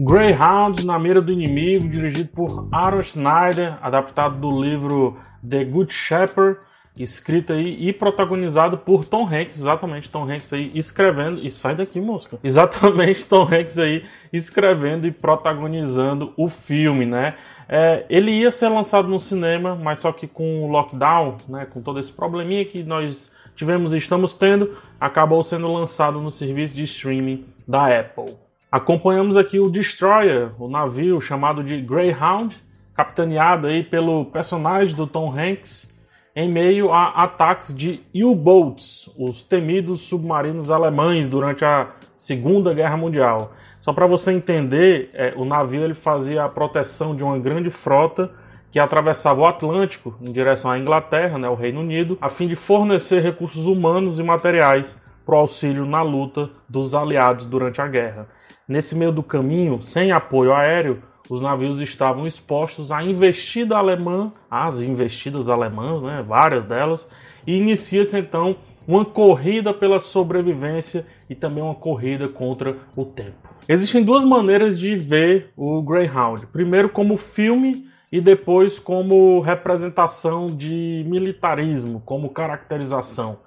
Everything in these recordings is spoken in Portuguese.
Greyhound na mira do inimigo, dirigido por Aaron Schneider, adaptado do livro The Good Shepherd, escrito aí e protagonizado por Tom Hanks, exatamente Tom Hanks aí escrevendo e sai daqui, mosca. Exatamente Tom Hanks aí escrevendo e protagonizando o filme, né? É, ele ia ser lançado no cinema, mas só que com o lockdown, né, com todo esse probleminha que nós tivemos e estamos tendo, acabou sendo lançado no serviço de streaming da Apple. Acompanhamos aqui o Destroyer, o navio chamado de Greyhound, capitaneado aí pelo personagem do Tom Hanks, em meio a ataques de U-boats, os temidos submarinos alemães durante a Segunda Guerra Mundial. Só para você entender, é, o navio ele fazia a proteção de uma grande frota que atravessava o Atlântico em direção à Inglaterra, né, o Reino Unido, a fim de fornecer recursos humanos e materiais para o auxílio na luta dos aliados durante a guerra. Nesse meio do caminho, sem apoio aéreo, os navios estavam expostos à investida alemã, às investidas alemãs, né, várias delas, e inicia-se então uma corrida pela sobrevivência e também uma corrida contra o tempo. Existem duas maneiras de ver o Greyhound. Primeiro como filme e depois como representação de militarismo, como caracterização.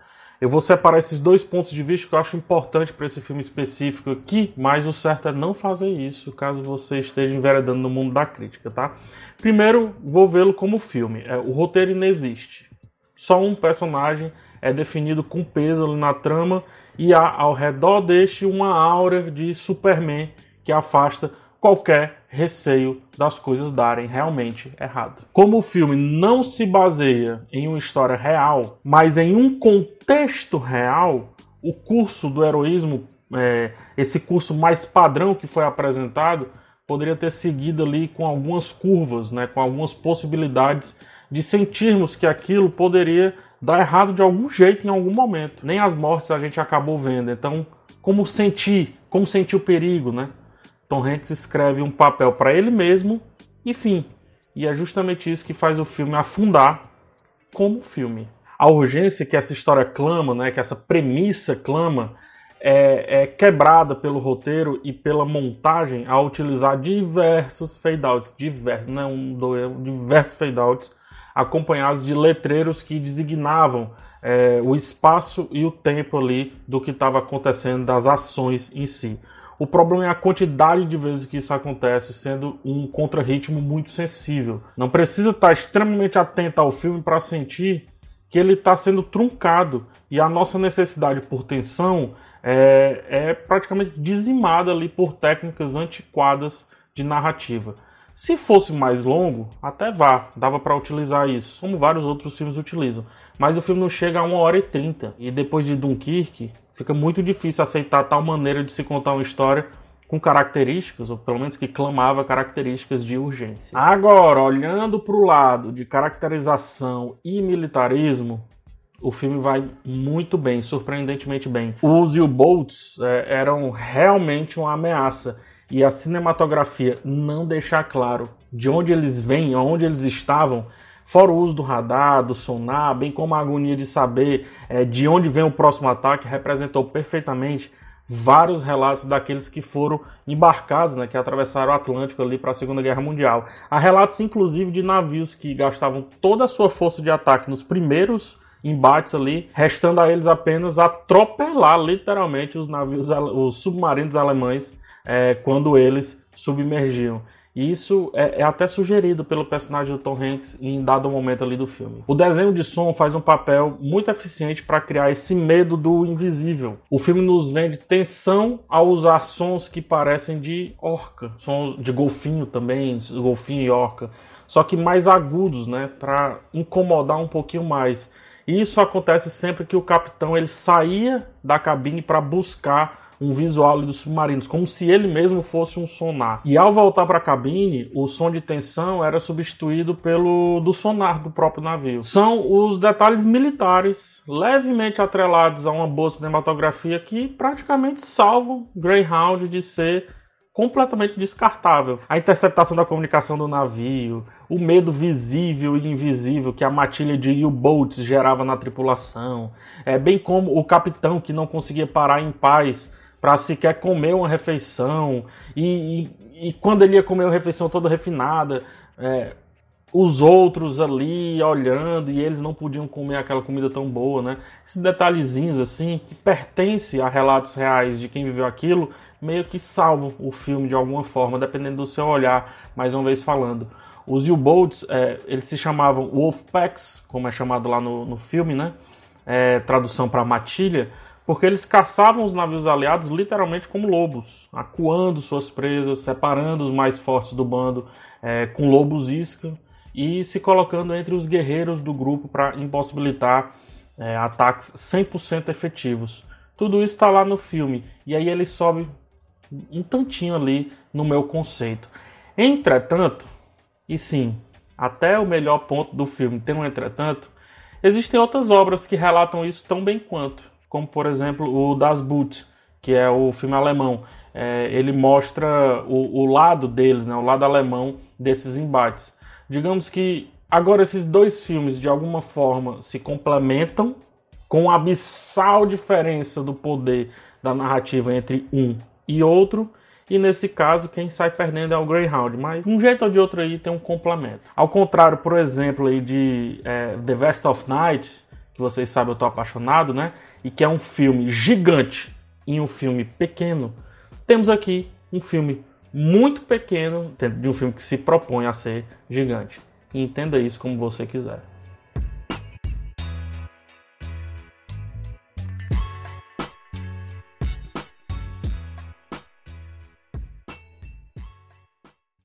Eu vou separar esses dois pontos de vista que eu acho importante para esse filme específico aqui, mas o certo é não fazer isso caso você esteja enveredando no mundo da crítica, tá? Primeiro, vou vê-lo como filme. É, o roteiro inexiste. Só um personagem é definido com peso ali na trama e há ao redor deste uma aura de Superman que afasta qualquer receio das coisas darem realmente errado. Como o filme não se baseia em uma história real, mas em um contexto real, o curso do heroísmo, é, esse curso mais padrão que foi apresentado, poderia ter seguido ali com algumas curvas, né, com algumas possibilidades de sentirmos que aquilo poderia dar errado de algum jeito em algum momento. Nem as mortes a gente acabou vendo. Então, como sentir, como sentir o perigo, né? Tom Hanks escreve um papel para ele mesmo e fim. E é justamente isso que faz o filme afundar como filme. A urgência que essa história clama, né, que essa premissa clama, é, é quebrada pelo roteiro e pela montagem ao utilizar diversos fade-outs, diversos, não é um, dois, é diversos fade-outs, acompanhados de letreiros que designavam é, o espaço e o tempo ali do que estava acontecendo, das ações em si. O problema é a quantidade de vezes que isso acontece, sendo um contrarritmo muito sensível. Não precisa estar extremamente atento ao filme para sentir que ele está sendo truncado e a nossa necessidade por tensão é, é praticamente dizimada ali por técnicas antiquadas de narrativa. Se fosse mais longo, até vá, dava para utilizar isso, como vários outros filmes utilizam. Mas o filme não chega a 1 hora e 30. E depois de Dunkirk, fica muito difícil aceitar tal maneira de se contar uma história com características, ou pelo menos que clamava características de urgência. Agora, olhando para o lado de caracterização e militarismo, o filme vai muito bem, surpreendentemente bem. Os U-Boats é, eram realmente uma ameaça e a cinematografia não deixar claro de onde eles vêm, onde eles estavam, Fora o uso do radar, do sonar, bem como a agonia de saber é, de onde vem o próximo ataque, representou perfeitamente vários relatos daqueles que foram embarcados, né, que atravessaram o Atlântico ali para a Segunda Guerra Mundial. Há relatos, inclusive, de navios que gastavam toda a sua força de ataque nos primeiros embates ali, restando a eles apenas atropelar literalmente os navios, os submarinos alemães é, quando eles submergiam. E isso é, é, até sugerido pelo personagem do Tom Hanks em dado momento ali do filme. O desenho de som faz um papel muito eficiente para criar esse medo do invisível. O filme nos vende tensão ao usar sons que parecem de orca, sons de golfinho também, golfinho e orca, só que mais agudos, né, para incomodar um pouquinho mais. E isso acontece sempre que o capitão ele saía da cabine para buscar um visual dos submarinos, como se ele mesmo fosse um sonar. E ao voltar para a cabine, o som de tensão era substituído pelo do sonar do próprio navio. São os detalhes militares levemente atrelados a uma boa cinematografia que praticamente salvam Greyhound de ser completamente descartável. A interceptação da comunicação do navio, o medo visível e invisível que a matilha de U-boats gerava na tripulação, é bem como o capitão que não conseguia parar em paz para sequer comer uma refeição. E, e, e, quando ele ia comer uma refeição toda refinada, é, os outros ali olhando e eles não podiam comer aquela comida tão boa, né? Esses detalhezinhos assim que pertence a relatos reais de quem viveu aquilo, meio que salvam o filme de alguma forma, dependendo do seu olhar, mais uma vez falando. Os U-Boats, é, eles se chamavam Wolfpacks, como é chamado lá no, no filme, né? É, tradução para matilha, porque eles caçavam os navios aliados literalmente como lobos, acuando suas presas, separando os mais fortes do bando é, com lobos isca e se colocando entre os guerreiros do grupo para impossibilitar é, ataques 100% efetivos. Tudo isso está lá no filme e aí ele sobe um tantinho ali no meu conceito. Entretanto, e sim, até o melhor ponto do filme tem um entretanto, existem outras obras que relatam isso tão bem quanto, como por exemplo o Das Boot, que é o filme alemão. É, ele mostra o, o lado deles, né, o lado alemão desses embates. Digamos que agora esses dois filmes de alguma forma se complementam com a abissal diferença do poder da narrativa entre um e outro. E nesse caso, quem sai perdendo é o Greyhound. Mas um jeito ou de outro aí tem um complemento. Ao contrário, por exemplo, aí de é, The Vest of Night, que vocês sabem eu tô apaixonado, né? E que é um filme gigante em um filme pequeno. Temos aqui um filme muito pequeno de um filme que se propõe a ser gigante. E entenda isso como você quiser.